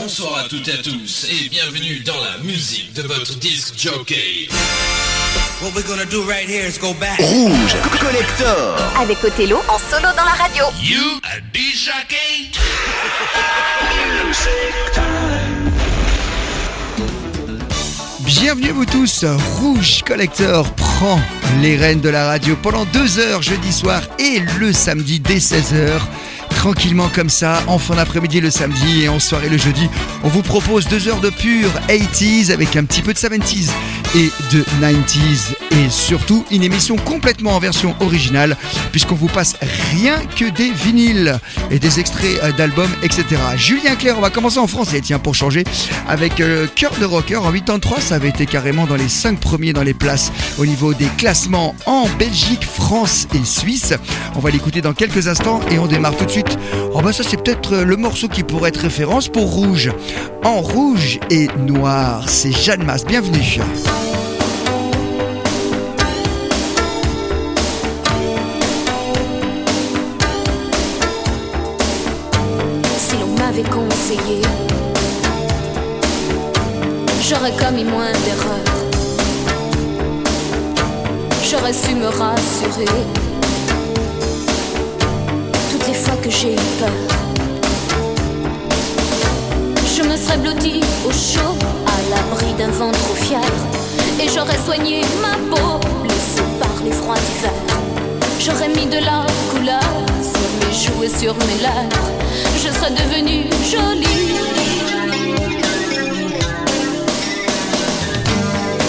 bonsoir à toutes et à tous et bienvenue dans la musique de votre disque jockey. What we're gonna do right here is go back. Rouge Collector. Avec Othello en solo dans la radio. You a jockey? Bienvenue à vous tous, Rouge Collector prend les rênes de la radio pendant deux heures jeudi soir et le samedi dès 16h. Tranquillement comme ça, en fin d'après-midi le samedi et en soirée le jeudi, on vous propose deux heures de pure 80s avec un petit peu de 70s et de 90s et surtout une émission complètement en version originale puisqu'on vous passe rien que des vinyles et des extraits euh, d'albums, etc. Julien Clerc, on va commencer en français, tiens, pour changer, avec euh, Cœur de Rocker en 83, ça avait été carrément dans les 5 premiers dans les places au niveau des classements en Belgique, France et Suisse. On va l'écouter dans quelques instants et on démarre tout de suite. Oh bah ça c'est peut-être euh, le morceau qui pourrait être référence pour Rouge. En rouge et noir, c'est Jeanne Masse, bienvenue. Si l'on m'avait conseillé, j'aurais commis moins d'erreurs. J'aurais su me rassurer toutes les fois que j'ai eu peur. Je me serais blottie au chaud, à l'abri d'un vent trop fier, et j'aurais soigné ma peau, blessée par les froids d'hiver. J'aurais mis de la couleur sur mes joues et sur mes lèvres. Je serais devenue jolie.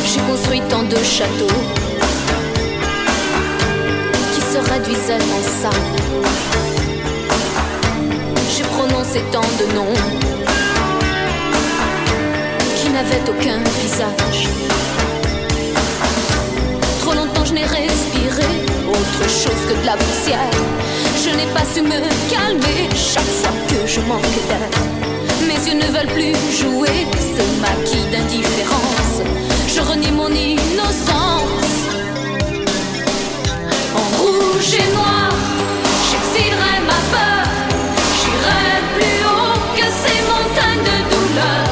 J'ai construit tant de châteaux qui se réduisaient en sable. J'ai prononcé tant de noms qui n'avaient aucun visage. Trop longtemps je n'ai respiré autre chose que de la poussière. Je n'ai pas su me calmer chaque fois que je manque d'air. Mes yeux ne veulent plus jouer ce maquis d'indifférence. Je renie mon innocence. En rouge et noir, j'exilerai ma peur. J'irai plus haut que ces montagnes de douleur.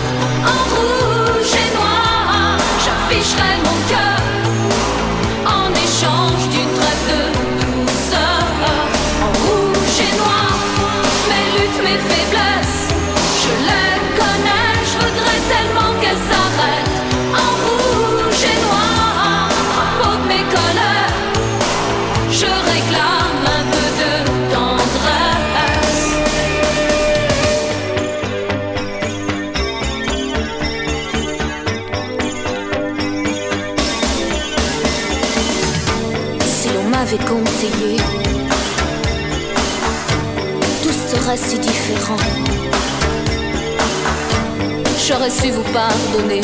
J'aurais su vous pardonner.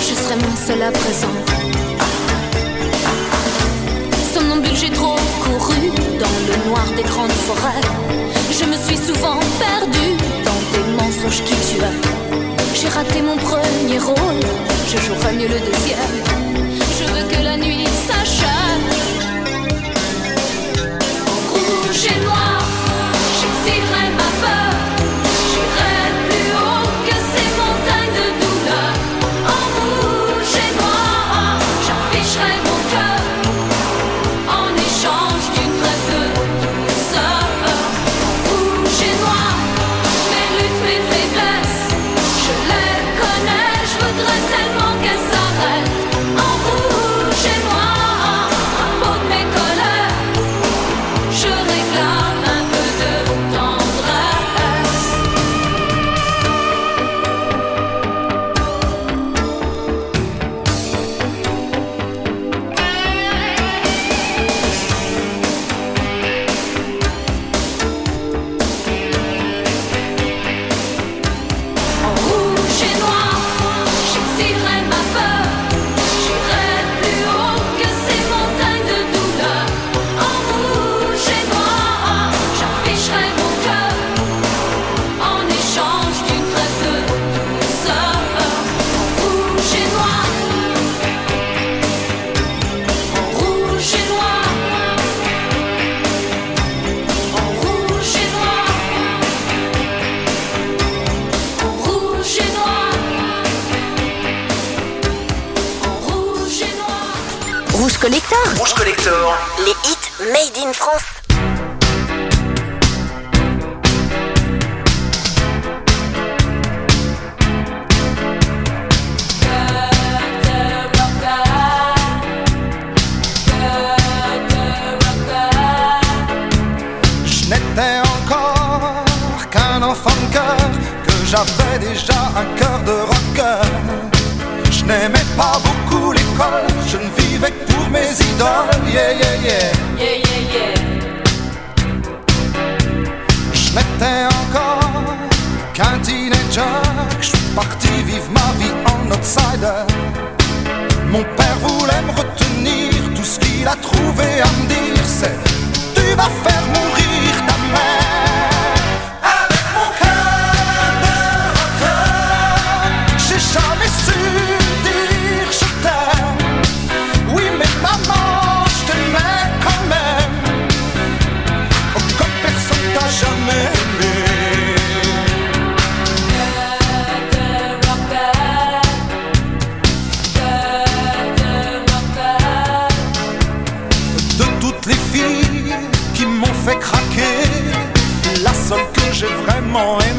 Je serais moins seule à présent. Somnambule, j'ai trop couru dans le noir des grandes forêts. Je me suis souvent perdue dans des mensonges qui tuaient. J'ai raté mon premier rôle, je jouerai mieux le deuxième. Je veux que la nuit s'achève. Rouge et noir, yeah, yeah, yeah. Yeah, yeah, yeah. Je m'étais encore qu'un teenager, je suis parti vivre ma vie en outsider. Mon père voulait me retenir, tout ce qu'il a trouvé à me dire, c'est Tu vas faire mourir ta mère. j'ai vraiment aimé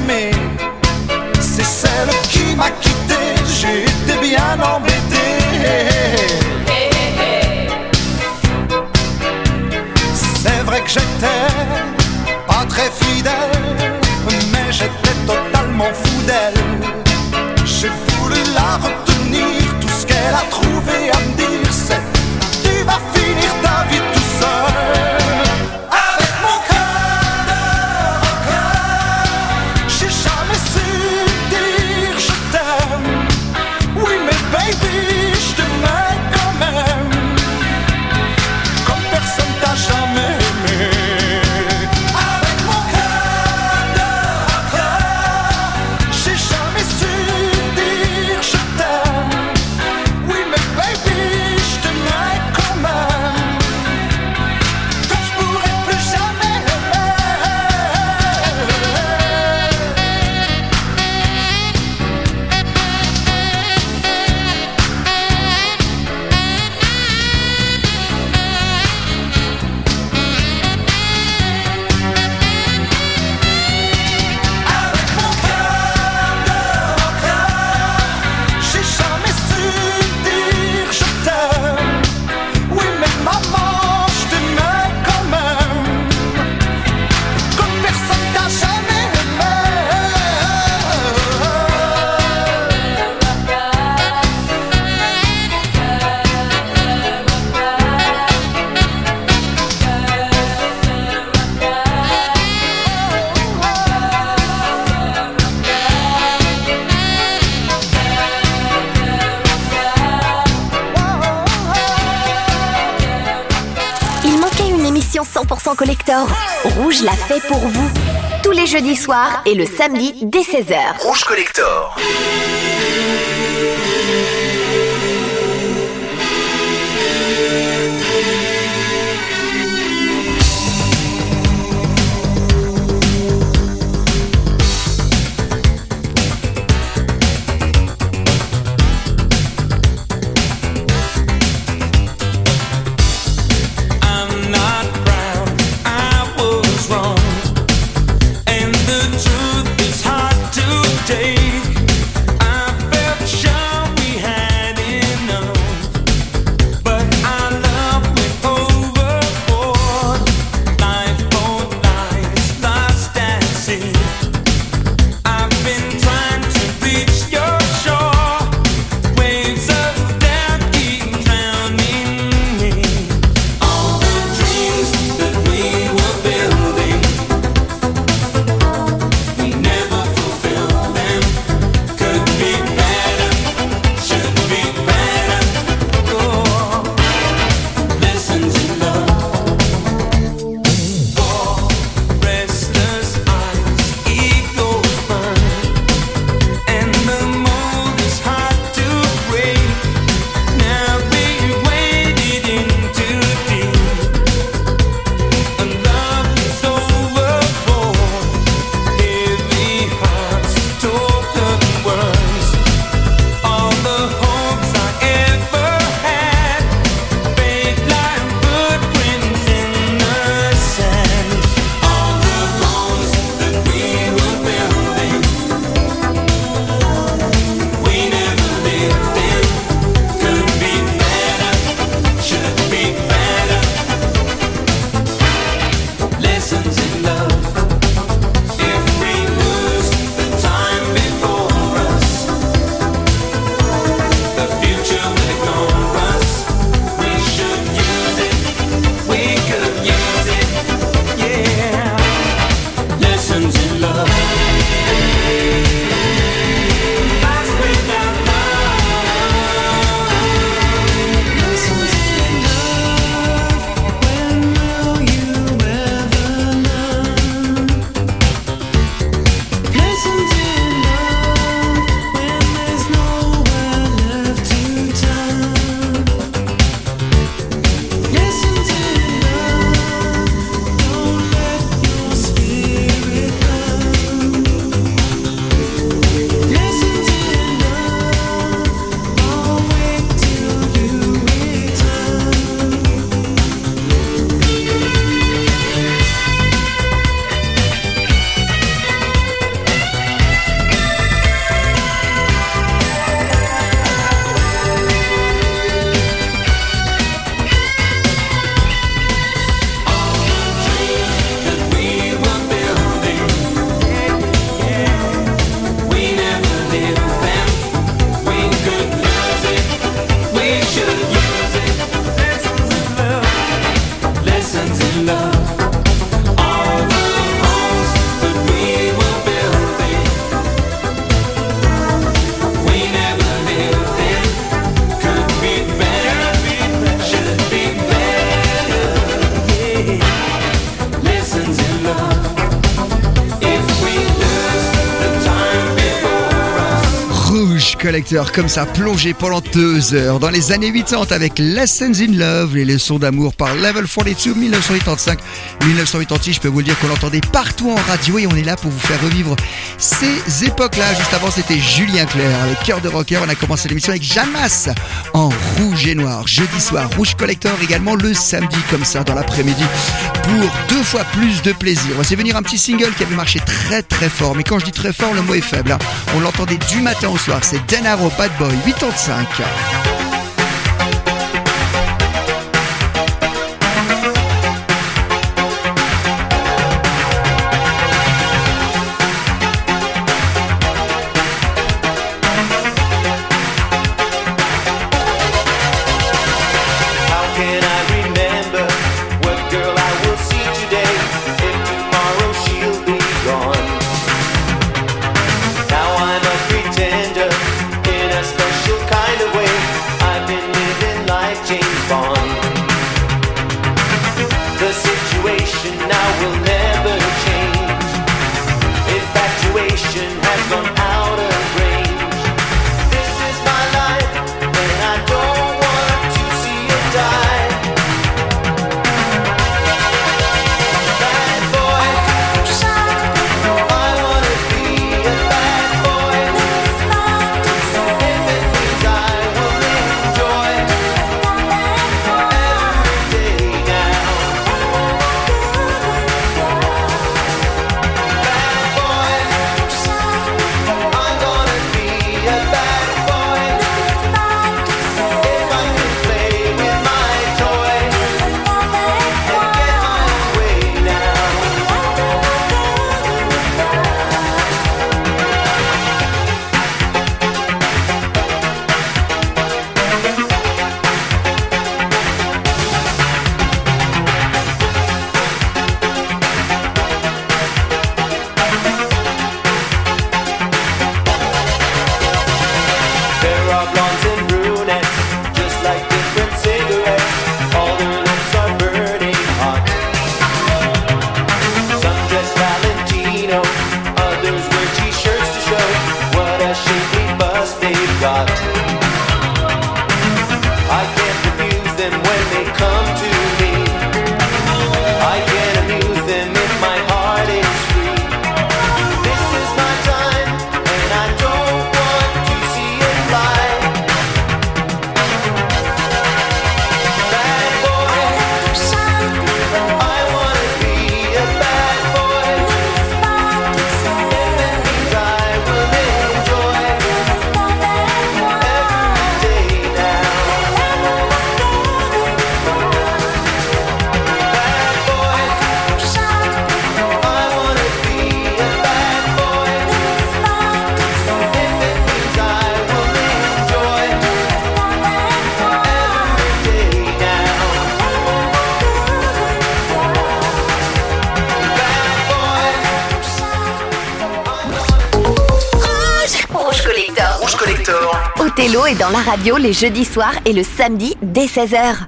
Rouge l'a fait pour vous. Tous les jeudis soirs et le samedi dès 16h. Rouge Collector. comme ça plongé pendant deux heures dans les années 80 avec Lessons in Love, les leçons d'amour par Level 42 1985-1986. Je peux vous le dire qu'on l'entendait partout en radio et on est là pour vous faire revivre ces époques-là. Juste avant, c'était Julien Clerc avec Cœur de Rocker. On a commencé l'émission avec Jamas en rouge et noir. Jeudi soir, Rouge Collector également le samedi comme ça dans l'après-midi pour deux fois plus de plaisir. On venir un petit single qui avait marché très très fort, mais quand je dis très fort, le mot est faible. Hein. On l'entendait du matin au soir, c'est Denaro Bad Boy 85. les jeudis soirs et le samedi dès 16h.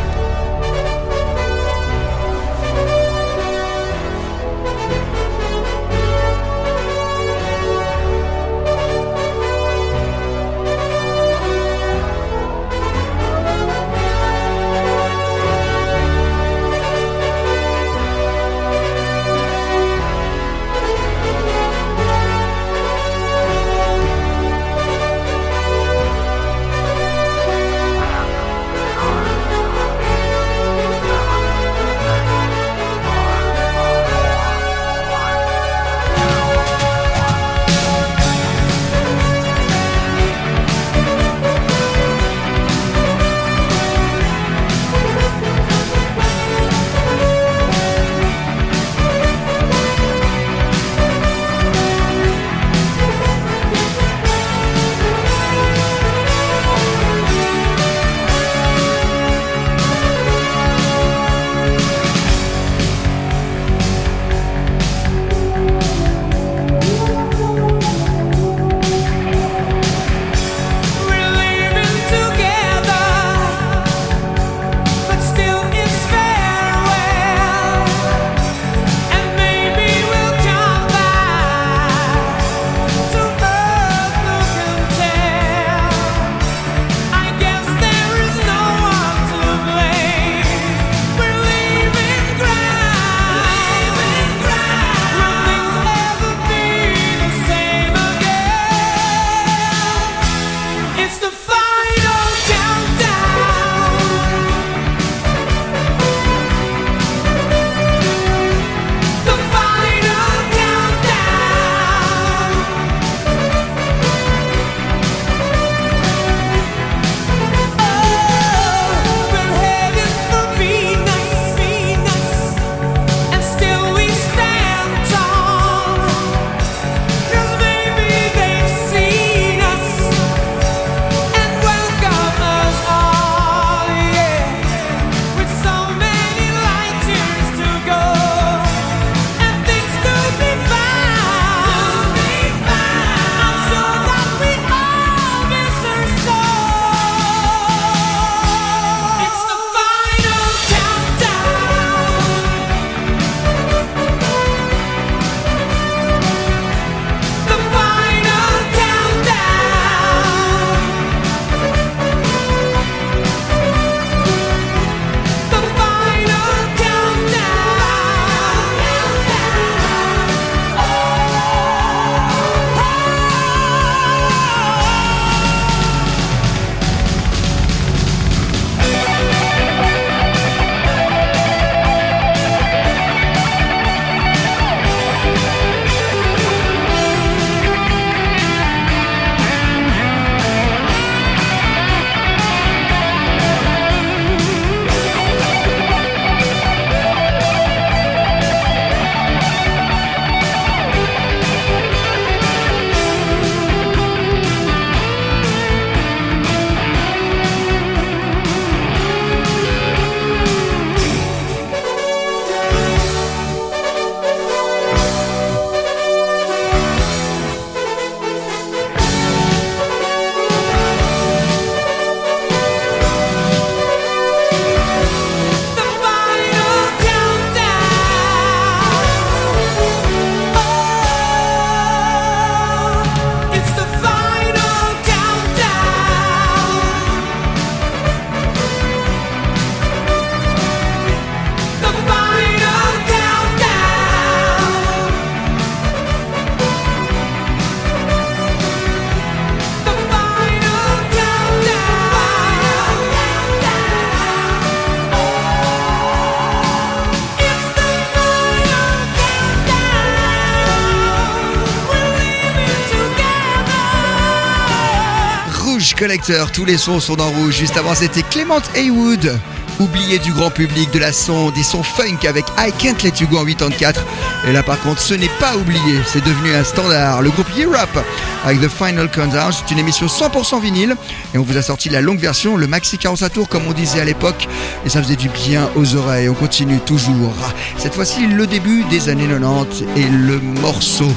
tous les sons sont en rouge. Juste avant, c'était Clément Haywood. Oublié du grand public, de la sonde, des sons funk avec I Can't Let You Go en 84. Et là, par contre, ce n'est pas oublié, c'est devenu un standard. Le groupe Europe avec The Final Countdown. C'est une émission 100% vinyle et on vous a sorti la longue version, le maxi 45 tours comme on disait à l'époque et ça faisait du bien aux oreilles. On continue toujours. Cette fois-ci, le début des années 90 et le morceau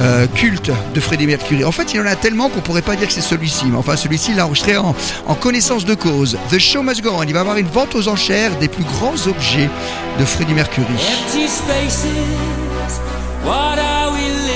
euh, culte de Freddie Mercury. En fait, il y en a tellement qu'on pourrait pas dire que c'est celui-ci, mais enfin celui-ci l'a enregistré en, en connaissance de cause. The Show Must Go On. Il va y avoir une vente aux enchères des plus grands objets de Freddie Mercury. Empty spaces, what are we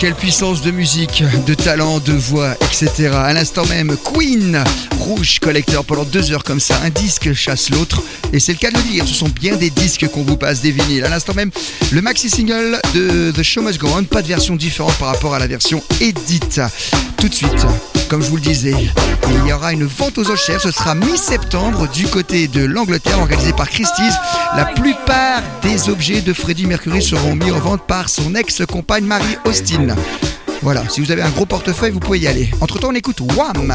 Quelle puissance de musique, de talent, de voix, etc. À l'instant même, Queen, Rouge Collector pendant deux heures comme ça, un disque chasse l'autre. Et c'est le cas de le dire, ce sont bien des disques qu'on vous passe, des vinyles. À l'instant même, le maxi single de The Show Must Go On, pas de version différente par rapport à la version édite. Tout de suite, comme je vous le disais, il y aura une vente aux enchères, ce sera mi-septembre du côté de l'Angleterre, organisée par Christie's. La plupart des objets de Freddie Mercury seront mis en vente par son ex-compagne Marie Austin. Voilà, si vous avez un gros portefeuille, vous pouvez y aller. Entre temps, on écoute Wham!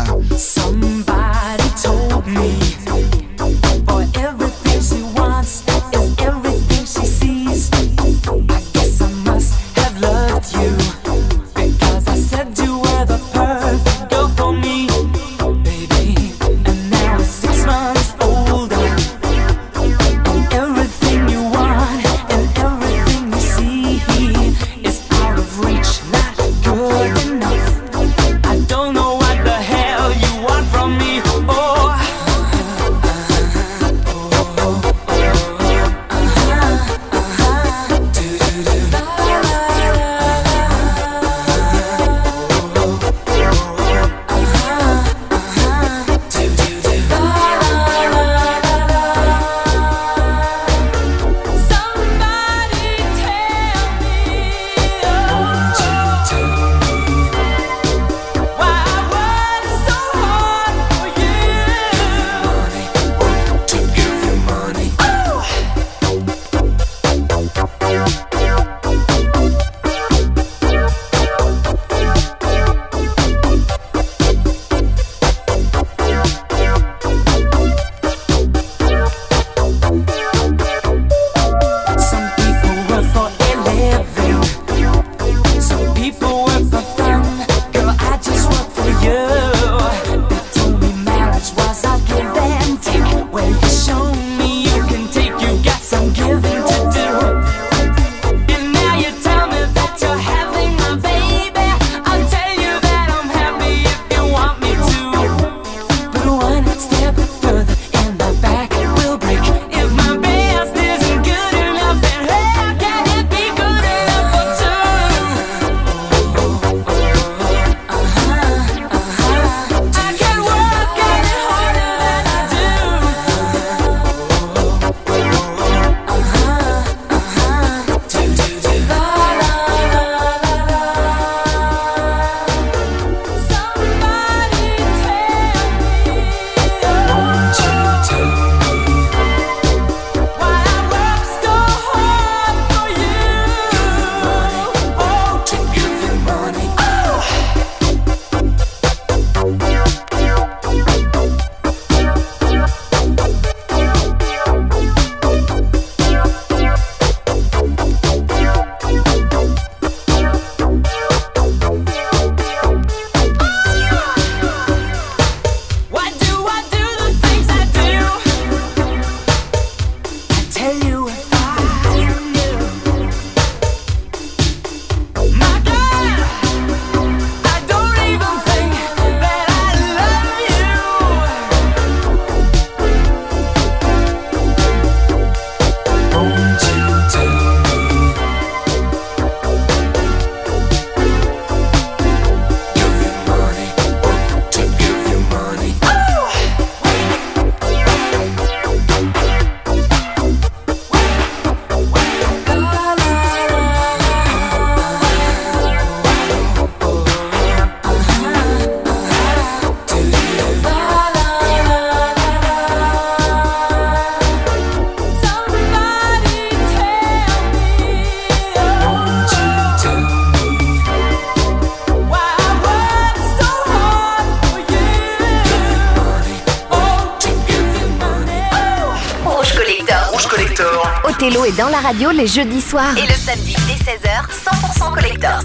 Othello est dans la radio les jeudis soirs. Et le samedi dès 16h, 100% collector.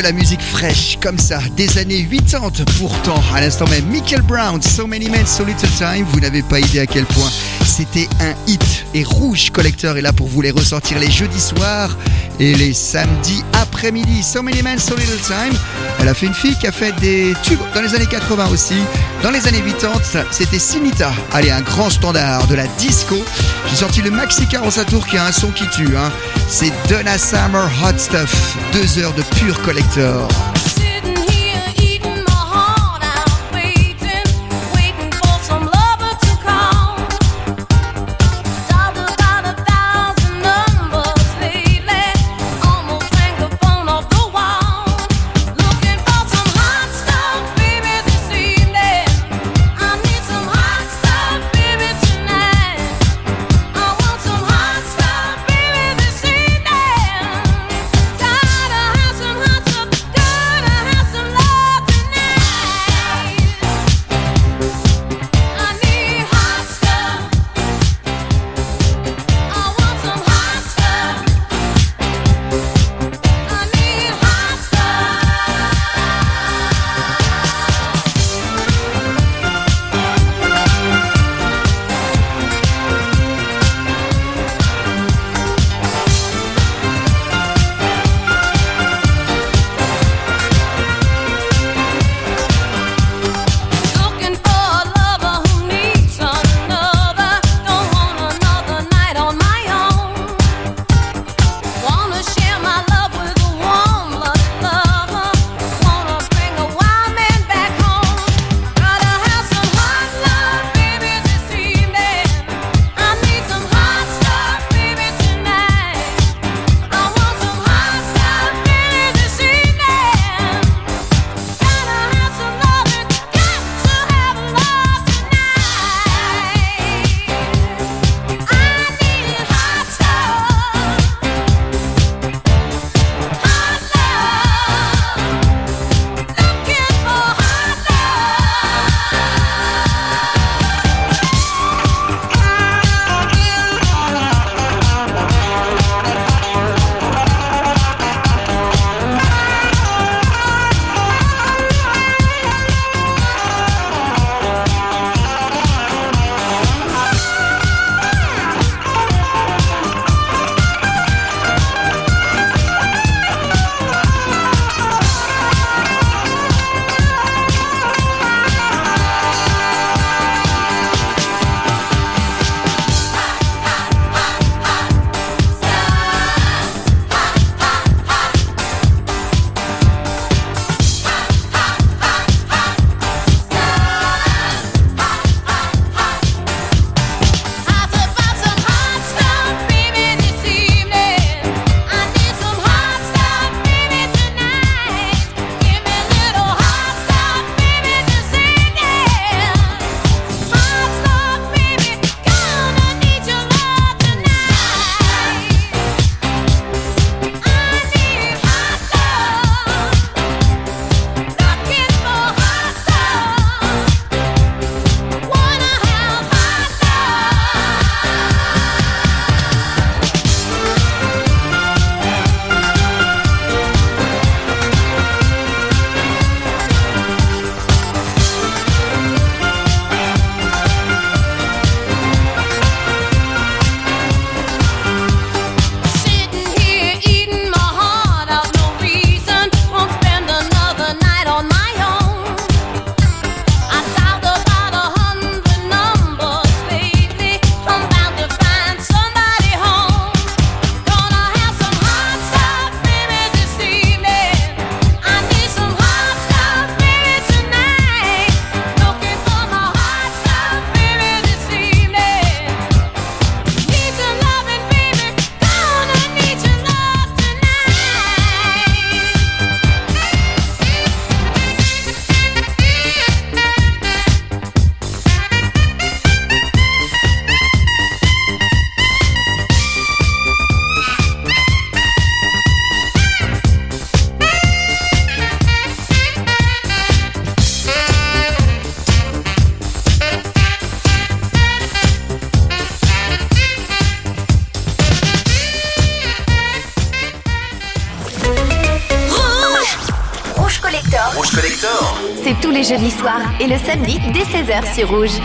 De la musique fraîche, comme ça, des années 80 pourtant. À l'instant même, Michael Brown, So Many Men, So Little Time. Vous n'avez pas idée à quel point c'était un hit. Et Rouge Collector est là pour vous les ressortir les jeudis soirs et les samedis après-midi. So Many Men, So Little Time. Elle a fait une fille qui a fait des tubes dans les années 80 aussi. Dans les années 80, c'était Sinita. Allez, un grand standard de la disco. J'ai sorti le Maxi 45 tours qui a un son qui tue. Hein. C'est Donna Summer Hot Stuff. Deux heures de pur collector. jeudi soir et le samedi dès 16h sur Rouge.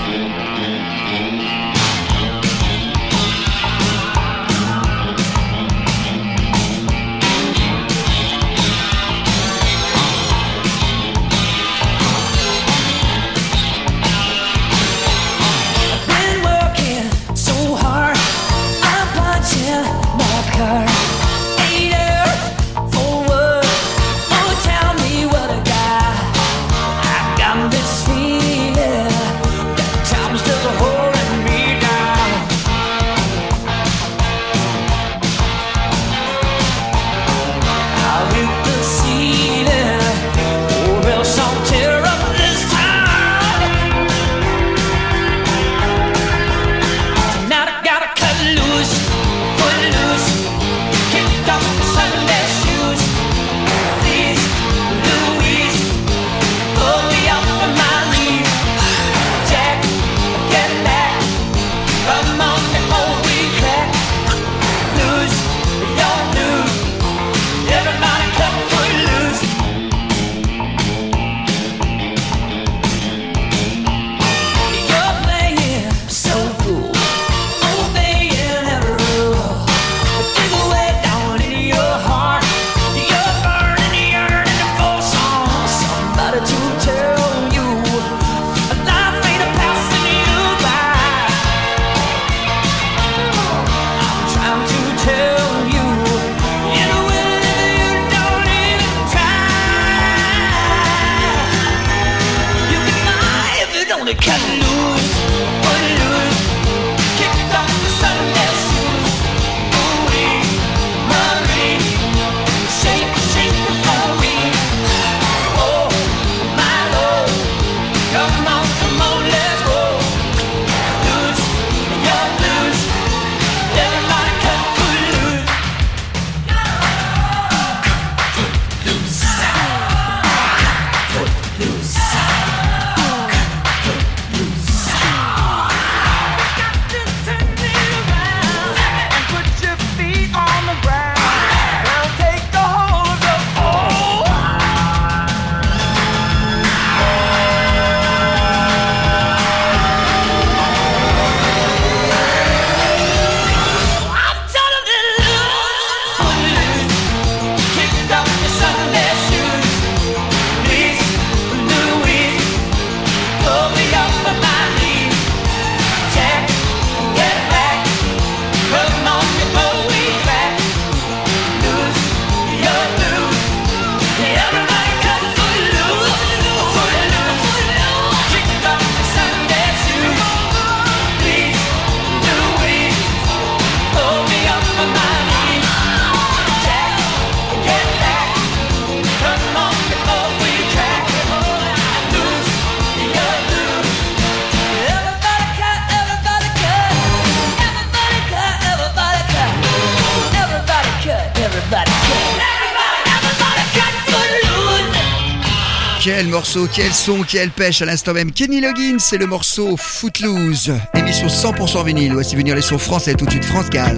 Quel morceau, quel son, quelle pêche à l'instant même. Kenny Loggins, c'est le morceau Footloose. Émission 100% vinyle. Voici venir les sons français tout de suite. France Gall.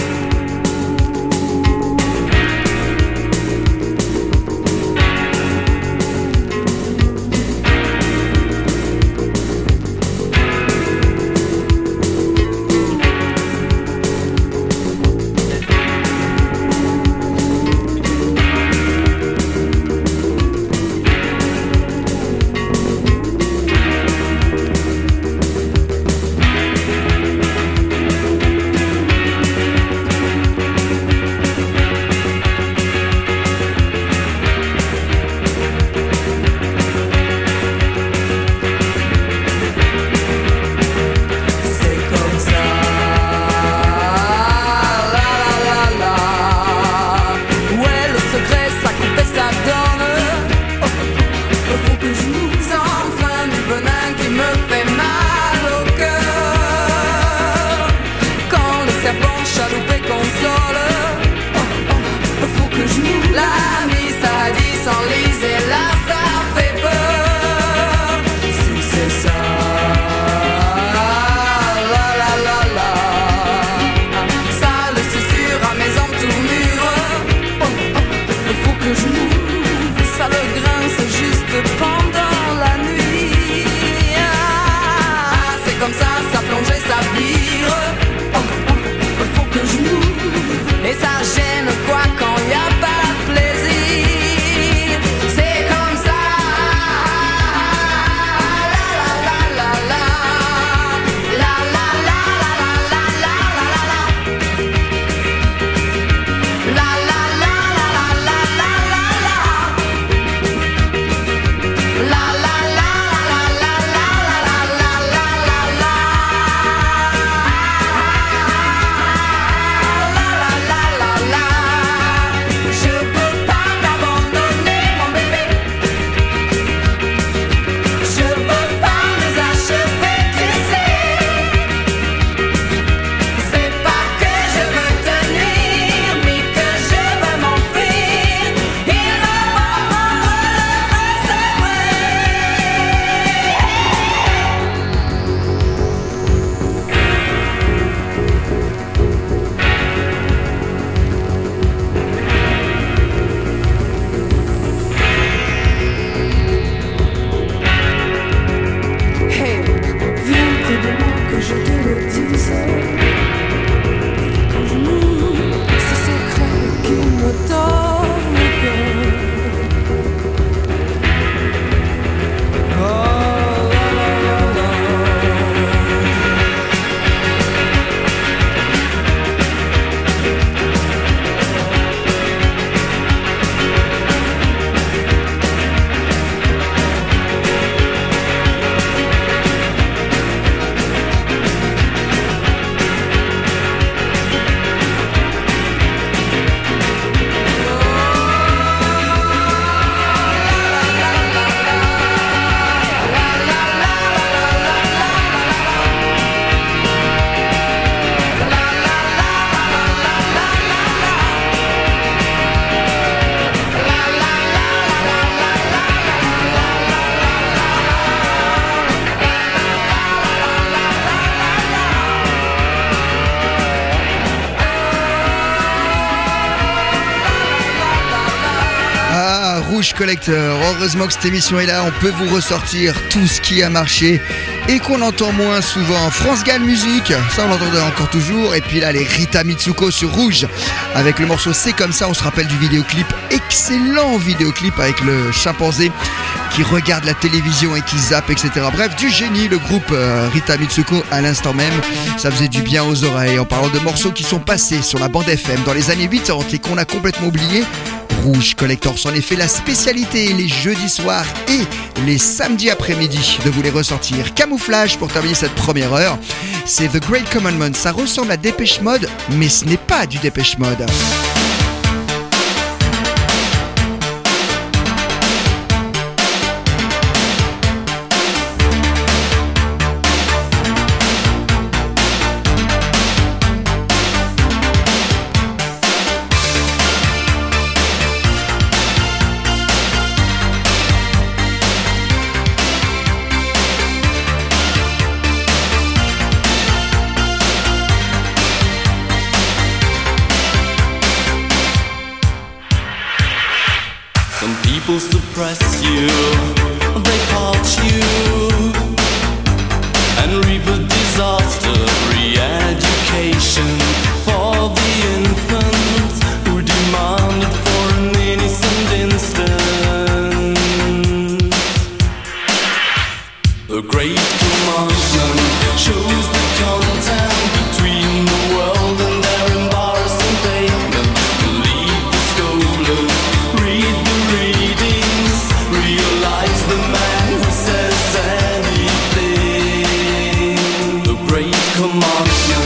Rouge Collector. Heureusement que cette émission est là, on peut vous ressortir tout ce qui a marché et qu'on entend moins souvent. France Gall Musique, ça on l'entendait encore toujours. Et puis là, les Rita Mitsuko sur Rouge avec le morceau C'est comme ça. On se rappelle du vidéoclip, excellent vidéoclip avec le chimpanzé qui regarde la télévision et qui zappe, etc. Bref, du génie, le groupe euh, Rita Mitsuko à l'instant même. Ça faisait du bien aux oreilles en parlant de morceaux qui sont passés sur la bande FM dans les années 80 et qu'on a complètement oublié. Rouge Collector s'en est fait la spécialité les jeudis soirs et les samedis après-midi de vous les ressortir. Camouflage pour terminer cette première heure. C'est The Great Commandment. Ça ressemble à Dépêche Mode, mais ce n'est pas du Dépêche Mode. Come on,